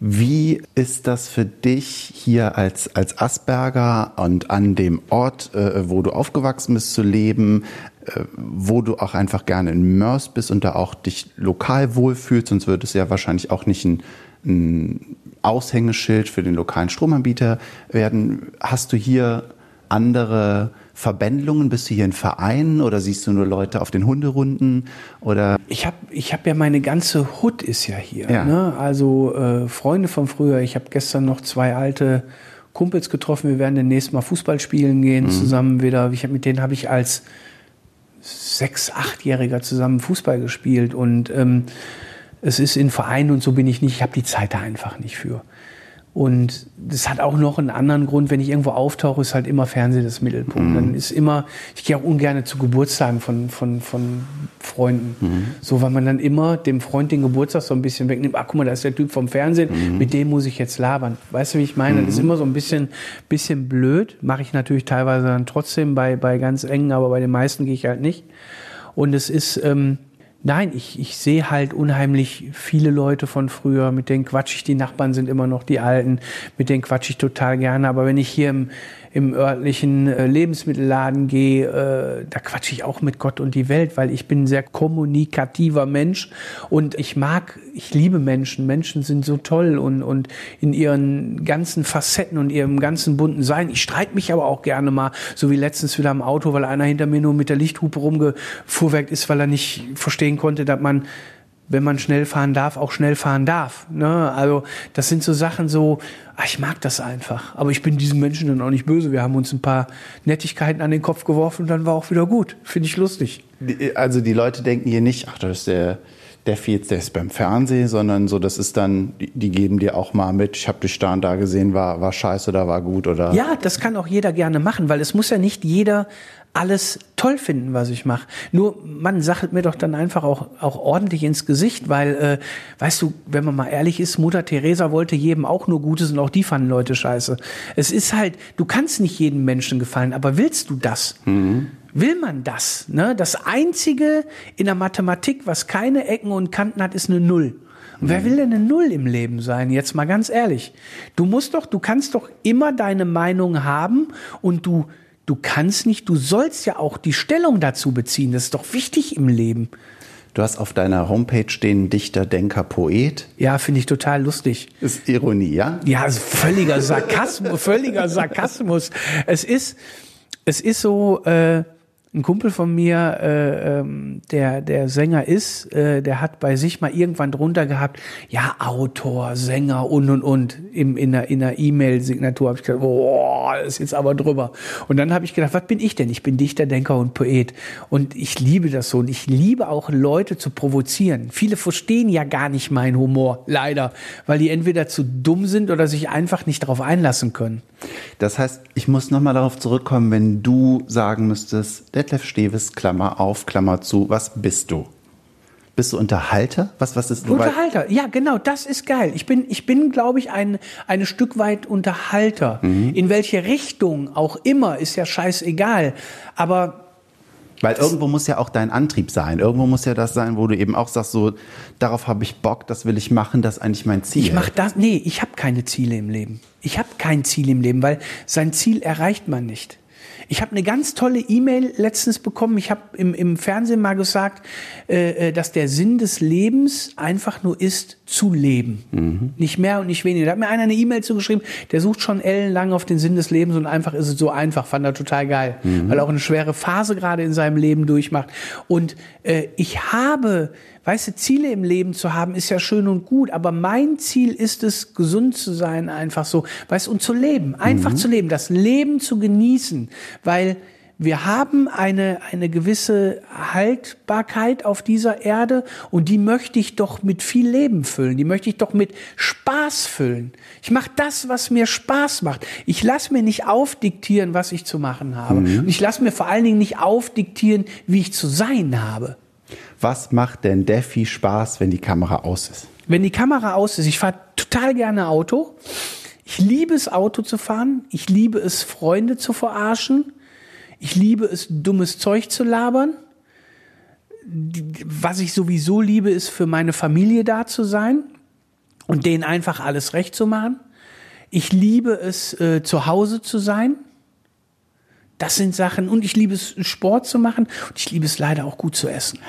Wie ist das für dich hier als, als Asperger und an dem Ort, äh, wo du aufgewachsen bist, zu leben, äh, wo du auch einfach gerne in Mörs bist und da auch dich lokal wohlfühlst, sonst würde es ja wahrscheinlich auch nicht ein, ein Aushängeschild für den lokalen Stromanbieter werden. Hast du hier andere Verbändlungen? Bist du hier in Vereinen oder siehst du nur Leute auf den Hunderunden? Oder Ich habe ich hab ja meine ganze Hut ist ja hier. Ja. Ne? Also äh, Freunde von früher. Ich habe gestern noch zwei alte Kumpels getroffen. Wir werden demnächst mal Fußball spielen gehen zusammen wieder. Ich hab, mit denen habe ich als sechs, achtjähriger zusammen Fußball gespielt und ähm, es ist in Vereinen und so bin ich nicht. Ich habe die Zeit da einfach nicht für. Und das hat auch noch einen anderen Grund, wenn ich irgendwo auftauche, ist halt immer Fernsehen das Mittelpunkt. Dann ist immer, ich gehe auch ungern zu Geburtstagen von, von, von Freunden. So, weil man dann immer dem Freund den Geburtstag so ein bisschen wegnimmt. Ach, guck mal, da ist der Typ vom Fernsehen, mit dem muss ich jetzt labern. Weißt du, wie ich meine? Das ist immer so ein bisschen, bisschen blöd. Mache ich natürlich teilweise dann trotzdem bei, bei ganz engen, aber bei den meisten gehe ich halt nicht. Und es ist, ähm, nein, ich, ich sehe halt unheimlich viele Leute von früher, mit denen quatsch ich, die Nachbarn sind immer noch die Alten, mit denen quatsch ich total gerne. Aber wenn ich hier im, im örtlichen äh, Lebensmittelladen gehe, äh, da quatsche ich auch mit Gott und die Welt, weil ich bin ein sehr kommunikativer Mensch und ich mag, ich liebe Menschen. Menschen sind so toll und, und in ihren ganzen Facetten und ihrem ganzen bunten Sein. Ich streite mich aber auch gerne mal, so wie letztens wieder am Auto, weil einer hinter mir nur mit der Lichthupe rumgefuhrwerkt ist, weil er nicht verstehen konnte, dass man wenn man schnell fahren darf, auch schnell fahren darf. Ne? Also das sind so Sachen so, ach, ich mag das einfach. Aber ich bin diesen Menschen dann auch nicht böse. Wir haben uns ein paar Nettigkeiten an den Kopf geworfen und dann war auch wieder gut. Finde ich lustig. Also die Leute denken hier nicht, ach, das ist der, der jetzt, der ist beim Fernsehen, sondern so, das ist dann, die, die geben dir auch mal mit, ich habe dich da und da gesehen, war, war scheiße oder war gut oder. Ja, das kann auch jeder gerne machen, weil es muss ja nicht jeder alles toll finden, was ich mache. Nur man sagt mir doch dann einfach auch, auch ordentlich ins Gesicht, weil, äh, weißt du, wenn man mal ehrlich ist, Mutter Teresa wollte jedem auch nur Gutes und auch die fanden Leute scheiße. Es ist halt, du kannst nicht jedem Menschen gefallen, aber willst du das? Will man das? Ne? Das Einzige in der Mathematik, was keine Ecken und Kanten hat, ist eine Null. Und wer will denn eine Null im Leben sein? Jetzt mal ganz ehrlich. Du musst doch, du kannst doch immer deine Meinung haben und du, du kannst nicht, du sollst ja auch die Stellung dazu beziehen. Das ist doch wichtig im Leben. Du hast auf deiner Homepage stehen Dichter, Denker, Poet. Ja, finde ich total lustig. Ist Ironie, ja? Ja, also völliger Sarkasmus, völliger (laughs) Sarkasmus. Es ist, es ist so, äh, ein Kumpel von mir, äh, ähm, der der Sänger ist, äh, der hat bei sich mal irgendwann drunter gehabt, ja Autor, Sänger und und und im, in der in der E-Mail-Signatur habe ich gedacht, boah, ist jetzt aber drüber. Und dann habe ich gedacht, was bin ich denn? Ich bin Dichter, Denker und Poet und ich liebe das so und ich liebe auch Leute zu provozieren. Viele verstehen ja gar nicht meinen Humor, leider, weil die entweder zu dumm sind oder sich einfach nicht darauf einlassen können. Das heißt, ich muss nochmal darauf zurückkommen, wenn du sagen müsstest, Detlef Steves, Klammer auf, Klammer zu, was bist du? Bist du Unterhalter? Was, was ist? Unterhalter, ja, genau, das ist geil. Ich bin, ich bin, glaube ich, ein, ein Stück weit Unterhalter. In welche Richtung auch immer, ist ja scheißegal. Aber Weil irgendwo muss ja auch dein Antrieb sein. Irgendwo muss ja das sein, wo du eben auch sagst, so, darauf habe ich Bock, das will ich machen, das ist eigentlich mein Ziel. ich mache das, nee, ich habe keine Ziele im Leben. Ich habe kein Ziel im Leben, weil sein Ziel erreicht man nicht. Ich habe eine ganz tolle E-Mail letztens bekommen. Ich habe im, im Fernsehen mal gesagt, äh, äh, dass der Sinn des Lebens einfach nur ist, zu leben. Nicht mehr und nicht weniger. Da hat mir einer eine E-Mail zugeschrieben, der sucht schon ellenlang auf den Sinn des Lebens und einfach ist es so einfach. Fand er total geil, weil er auch eine schwere Phase gerade in seinem Leben durchmacht. Und äh, ich habe, weißt du, Ziele im Leben zu haben, ist ja schön und gut, aber mein Ziel ist es, gesund zu sein, einfach so, weißt und zu leben, einfach zu leben, das Leben zu genießen, weil wir haben eine, eine gewisse Haltbarkeit auf dieser Erde und die möchte ich doch mit viel Leben füllen. Die möchte ich doch mit Spaß füllen. Ich mache das, was mir Spaß macht. Ich lasse mir nicht aufdiktieren, was ich zu machen habe. Und ich lasse mir vor allen Dingen nicht aufdiktieren, wie ich zu sein habe. Was macht denn Defi Spaß, wenn die Kamera aus ist? Wenn die Kamera aus ist, ich fahre total gerne Auto. Ich liebe es, Auto zu fahren. Ich liebe es, Freunde zu verarschen. Ich liebe es, dummes Zeug zu labern. Was ich sowieso liebe, ist für meine Familie da zu sein und denen einfach alles recht zu machen. Ich liebe es, äh, zu Hause zu sein. Das sind Sachen. Und ich liebe es, Sport zu machen. Und ich liebe es leider auch gut zu essen.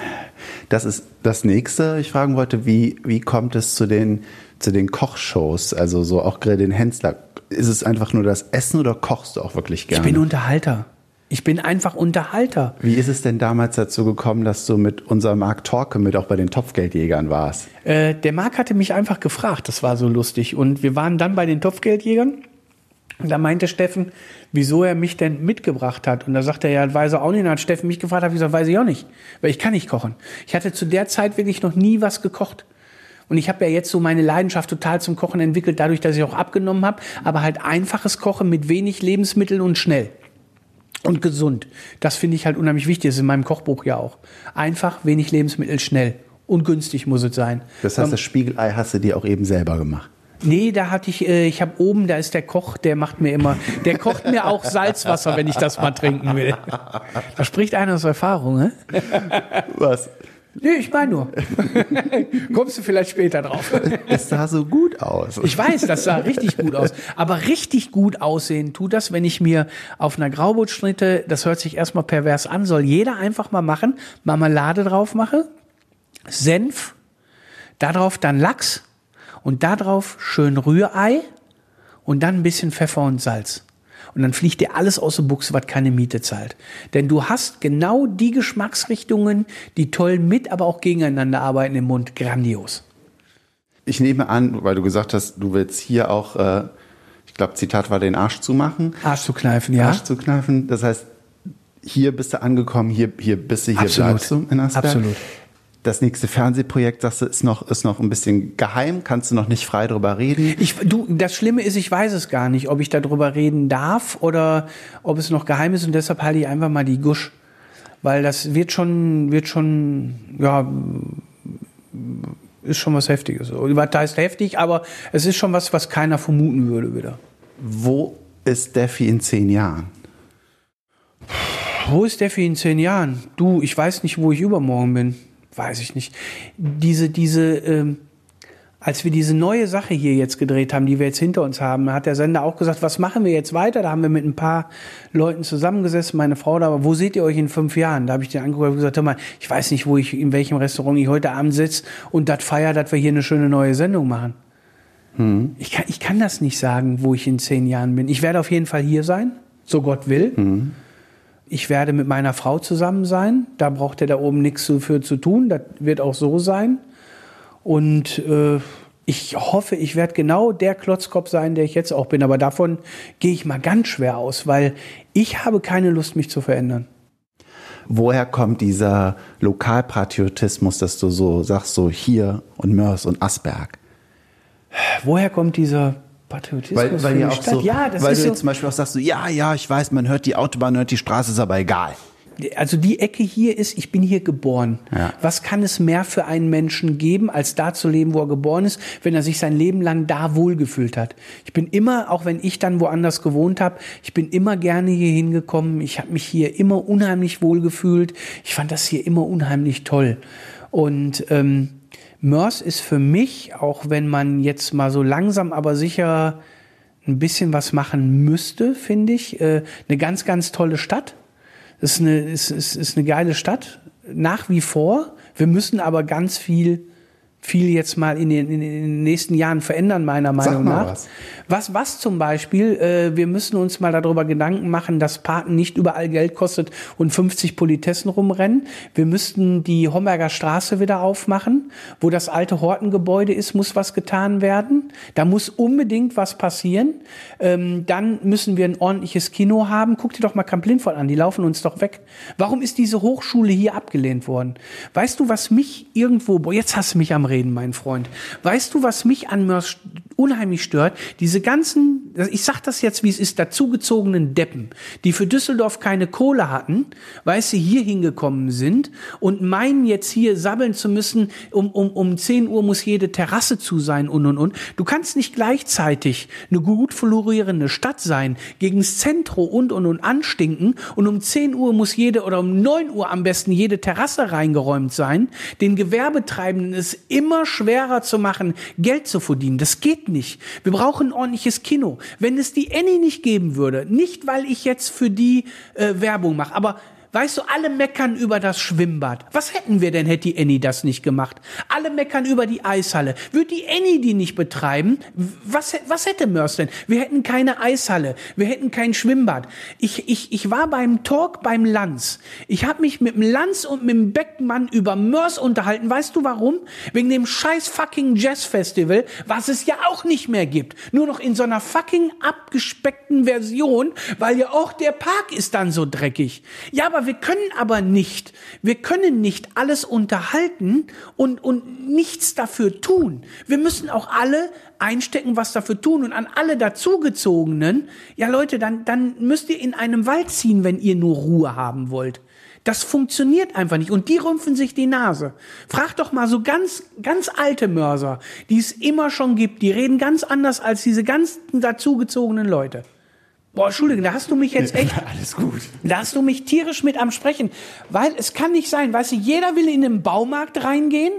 Das ist das nächste. Ich fragen wollte, wie, wie kommt es zu den, zu den Kochshows? Also so auch Grill den Hensler. Ist es einfach nur das Essen oder kochst du auch wirklich Ich gerne? bin Unterhalter. Ich bin einfach Unterhalter. wie ist es denn damals dazu gekommen, dass du mit unserem Marc Torke mit auch bei den Topfgeldjägern warst? Äh, der Marc hatte mich einfach gefragt, das war so lustig. Und wir waren dann bei den Topfgeldjägern. Und da meinte Steffen, wieso er mich denn mitgebracht hat. Und da sagte er, ja, weiß er auch nicht. Und dann hat Steffen mich gefragt, habe ich gesagt, weiß ich auch nicht. Weil ich kann nicht kochen. Ich hatte zu der Zeit wirklich noch nie was gekocht. Und ich habe ja jetzt so meine Leidenschaft total zum Kochen entwickelt, dadurch, dass ich auch abgenommen habe. Aber halt einfaches Kochen mit wenig Lebensmitteln und schnell. Und gesund. Das finde ich halt unheimlich wichtig. Das ist in meinem Kochbuch ja auch. Einfach, wenig Lebensmittel, schnell. Und günstig muss es sein. Das heißt, das Spiegelei hast du dir auch eben selber gemacht. Nee, da hatte ich, äh, ich habe oben, da ist der Koch, der macht mir immer, der kocht mir auch Salzwasser, wenn ich das mal trinken will. (laughs) Da spricht einer aus Erfahrung, ne? Was? Nee, ich meine nur. (laughs) Kommst du vielleicht später drauf. Es sah so gut aus. Ich weiß, das sah richtig gut aus. Aber richtig gut aussehen tut das, wenn ich mir auf einer Graubootschnitte, das hört sich erstmal pervers an, soll jeder einfach mal machen, Marmelade drauf mache, Senf, darauf dann Lachs und darauf schön Rührei und dann ein bisschen Pfeffer und Salz. Und dann fliegt dir alles aus der Buchse, was keine Miete zahlt. Denn du hast genau die Geschmacksrichtungen, die toll mit, aber auch gegeneinander arbeiten im Mund. Grandios. Ich nehme an, weil du gesagt hast, du willst hier auch, äh, ich glaube, Zitat war, den Arsch zumachen. Arsch zu kneifen, ja. Arsch zu kneifen. Das heißt, hier bist du angekommen, hier, hier bist du, hier Absolut. bleibst du in Asperg. Absolut. Das nächste Fernsehprojekt, sagst du, ist noch, ist noch ein bisschen geheim, kannst du noch nicht frei drüber reden. Ich, du, das Schlimme ist, ich weiß es gar nicht, ob ich darüber reden darf oder ob es noch geheim ist und deshalb halte ich einfach mal die Gusch. Weil das wird schon, wird schon, ja, ist schon was Heftiges. Was heißt heftig, aber es ist schon was, was keiner vermuten würde wieder. Wo ist Steffi in zehn Jahren? Wo ist Steffi in zehn Jahren? Du, ich weiß nicht, wo ich übermorgen bin. Weiß ich nicht. Diese, diese, ähm, als wir diese neue Sache hier jetzt gedreht haben, die wir jetzt hinter uns haben, hat der Sender auch gesagt, was machen wir jetzt weiter? Da haben wir mit ein paar Leuten zusammengesessen, meine Frau da, aber wo seht ihr euch in fünf Jahren? Da habe ich den angeguckt und gesagt, hör mal, ich weiß nicht, wo ich, in welchem Restaurant ich heute Abend sitze und das feier, dass wir hier eine schöne neue Sendung machen. Ich, kann, ich kann das nicht sagen, wo ich in zehn Jahren bin. Ich werde auf jeden Fall hier sein, so Gott will. Ich werde mit meiner Frau zusammen sein. Da braucht er da oben nichts für zu tun. Das wird auch so sein. Und äh, ich hoffe, ich werde genau der Klotzkopf sein, der ich jetzt auch bin. Aber davon gehe ich mal ganz schwer aus, weil ich habe keine Lust, mich zu verändern. Woher kommt dieser Lokalpatriotismus, dass du so sagst, so hier und Mörs und Asberg? Woher kommt dieser Patriotismus Weil, weil ja auch Stadt? so, ja, das weil ist du so, jetzt zum Beispiel auch sagst, so, ja, ja, ich weiß, man hört die Autobahn, hört die Straße, ist aber egal. also die Ecke hier ist, ich bin hier geboren. Ja. Was kann es mehr für einen Menschen geben, als da zu leben, wo er geboren ist, wenn er sich sein Leben lang da wohlgefühlt hat? Ich bin immer, auch wenn ich dann woanders gewohnt habe, ich bin immer gerne hier hingekommen. Ich habe mich hier immer unheimlich wohlgefühlt. Ich fand das hier immer unheimlich toll. Und ähm, Mörs ist für mich, auch wenn man jetzt mal so langsam aber sicher ein bisschen was machen müsste, finde ich, äh, eine ganz, ganz tolle Stadt. Das ist eine, ist, ist, ist eine geile Stadt, nach wie vor. Wir müssen aber ganz viel, viel jetzt mal in den, in den nächsten Jahren verändern, meiner Meinung nach. was. Was, was zum Beispiel, äh, wir müssen uns mal darüber Gedanken machen, dass Parken nicht überall Geld kostet und 50 Politessen rumrennen. Wir müssten die Homberger Straße wieder aufmachen, wo das alte Hortengebäude ist, muss was getan werden. Da muss unbedingt was passieren. Ähm, dann müssen wir ein ordentliches Kino haben. Guck dir doch mal Camp Lindford an, die laufen uns doch weg. Warum ist diese Hochschule hier abgelehnt worden? Weißt du, was mich irgendwo, boah, jetzt hast du mich am Reden, mein Freund. Weißt du, was mich an Mörs unheimlich stört? Diese ganzen, ich sag das jetzt, wie es ist, dazugezogenen Deppen, die für Düsseldorf keine Kohle hatten, weil sie hier hingekommen sind und meinen jetzt hier sabbeln zu müssen, um, um, um 10 Uhr muss jede Terrasse zu sein und und und. Du kannst nicht gleichzeitig eine gut florierende Stadt sein, gegens Zentro und und und anstinken und um 10 Uhr muss jede oder um 9 Uhr am besten jede Terrasse reingeräumt sein, den Gewerbetreibenden es immer schwerer zu machen, Geld zu verdienen. Das geht nicht. Wir brauchen ein ordentliches Kino. Wenn es die Annie nicht geben würde, nicht weil ich jetzt für die äh, Werbung mache, aber Weißt du, alle meckern über das Schwimmbad. Was hätten wir denn, hätte die Annie das nicht gemacht? Alle meckern über die Eishalle. Würde die Annie die nicht betreiben? Was, was hätte Mörs denn? Wir hätten keine Eishalle. Wir hätten kein Schwimmbad. Ich, ich, ich war beim Talk beim Lanz. Ich habe mich mit dem Lanz und mit dem Beckmann über Mörs unterhalten. Weißt du warum? Wegen dem scheiß fucking Jazzfestival, was es ja auch nicht mehr gibt. Nur noch in so einer fucking abgespeckten Version, weil ja auch der Park ist dann so dreckig. Ja, aber wir können aber nicht, wir können nicht alles unterhalten und, und nichts dafür tun. Wir müssen auch alle einstecken, was dafür tun und an alle dazugezogenen, ja Leute, dann, dann müsst ihr in einem Wald ziehen, wenn ihr nur Ruhe haben wollt. Das funktioniert einfach nicht. Und die rümpfen sich die Nase. Frag doch mal so ganz, ganz alte Mörser, die es immer schon gibt. Die reden ganz anders als diese ganzen dazugezogenen Leute. Boah, Entschuldigung, da hast du mich jetzt echt, (laughs) Alles gut. da hast du mich tierisch mit am Sprechen. Weil es kann nicht sein, weißt du, jeder will in den Baumarkt reingehen,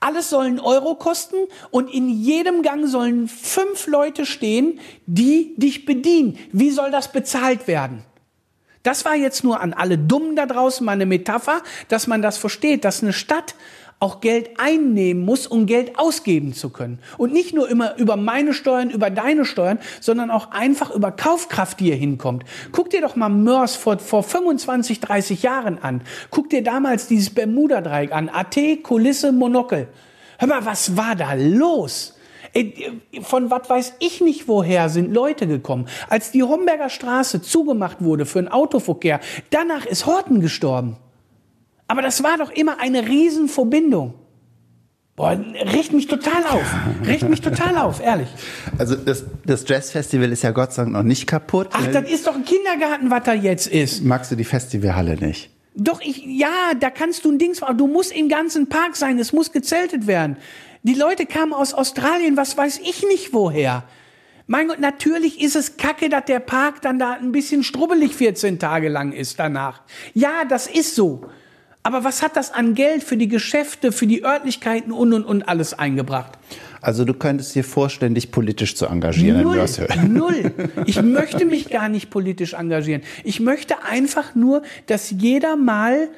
alles soll einen Euro kosten und in jedem Gang sollen fünf Leute stehen, die dich bedienen. Wie soll das bezahlt werden? Das war jetzt nur an alle Dummen da draußen mal eine Metapher, dass man das versteht, dass eine Stadt auch Geld einnehmen muss, um Geld ausgeben zu können. Und nicht nur immer über meine Steuern, über deine Steuern, sondern auch einfach über Kaufkraft, die hier hinkommt. Guck dir doch mal Mörs vor, vor 25, 30 Jahren an. Guck dir damals dieses Bermuda-Dreieck an. AT, Kulisse, Monokel. Hör mal, was war da los? Ey, Von was weiß ich nicht woher sind Leute gekommen. Als die Homberger Straße zugemacht wurde für den Autoverkehr, danach ist Horten gestorben. Aber das war doch immer eine Riesenverbindung. Boah, riecht mich total auf. Riecht mich total auf, ehrlich. Also das, das Jazzfestival ist ja Gott sei Dank noch nicht kaputt. Ach, das ist doch ein Kindergarten, was da jetzt ist. Magst du die Festivalhalle nicht? Doch, ich, ja, da kannst du ein Dings machen. Du musst im ganzen Park sein. Es muss gezeltet werden. Die Leute kamen aus Australien, was weiß ich nicht woher. Mein Gott, natürlich ist es kacke, dass der Park dann da ein bisschen strubbelig 14 Tage lang ist danach. Ja, das ist so. Aber was hat das an Geld für die Geschäfte, für die Örtlichkeiten und und und alles eingebracht? Also du könntest dir vorstellen, dich politisch zu engagieren Null, (laughs) null. Ich möchte mich gar nicht politisch engagieren. Ich möchte einfach nur, dass jeder mal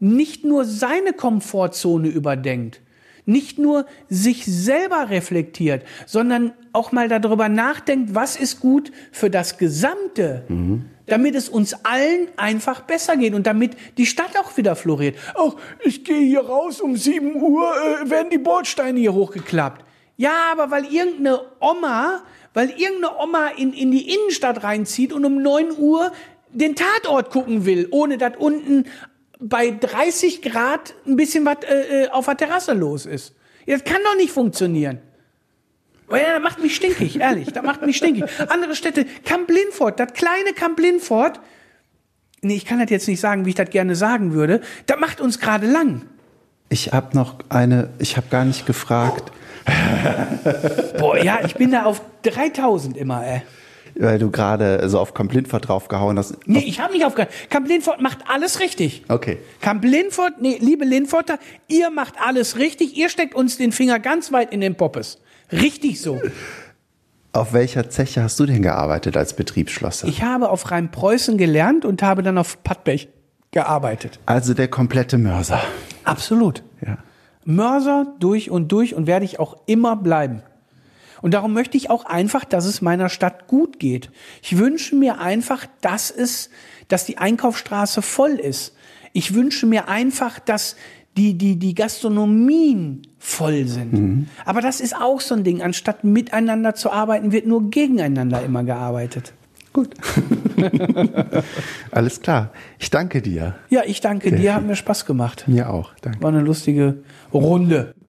nicht nur seine Komfortzone überdenkt, nicht nur sich selber reflektiert, sondern auch mal darüber nachdenkt, was ist gut für das Gesamte, damit es uns allen einfach besser geht und damit die Stadt auch wieder floriert. Ach, ich gehe hier raus um 7 Uhr, äh, werden die Bordsteine hier hochgeklappt. Ja, aber weil irgendeine Oma, weil irgendeine Oma in, in die Innenstadt reinzieht und um 9 Uhr den Tatort gucken will, ohne dass unten bei 30 Grad ein bisschen was äh, äh, auf der Terrasse los ist. Das kann doch nicht funktionieren. Weil ja, das macht mich stinkig, ehrlich. Das macht mich stinkig. Andere Städte, Camp Lindfort, das kleine Camp Lindfort, nee, ich kann das jetzt nicht sagen, wie ich das gerne sagen würde, das macht uns gerade lang. Ich habe noch eine, ich habe gar nicht gefragt, Boah, ja, ich bin da auf 3000 immer, ey. Weil du gerade so auf Complintfort draufgehauen hast. Nee, ich habe nicht aufgehört. Camp Lindfort macht alles richtig. Okay. Camp Lindfort, nee, liebe Lindforter, ihr macht alles richtig. Ihr steckt uns den Finger ganz weit in den Poppes. Richtig so. (laughs) Auf welcher Zeche hast du denn gearbeitet als Betriebsschlosser? Ich habe auf Rheinpreußen gelernt und habe dann auf Pattbech gearbeitet. also der komplette Mörser. Absolut. Ja. Mörser durch und durch und werde ich auch immer bleiben. Und darum möchte ich auch einfach, dass es meiner Stadt gut geht. Ich wünsche mir einfach, dass es, dass die Einkaufsstraße voll ist. Ich wünsche mir einfach, dass die, die, die Gastronomien voll sind. Aber das ist auch so ein Ding. Anstatt miteinander zu arbeiten, wird nur gegeneinander immer gearbeitet. Gut. Alles klar. Ich danke dir. Ja, ich danke dir, hat mir Spaß gemacht. Mir auch. Danke. War eine lustige Runde.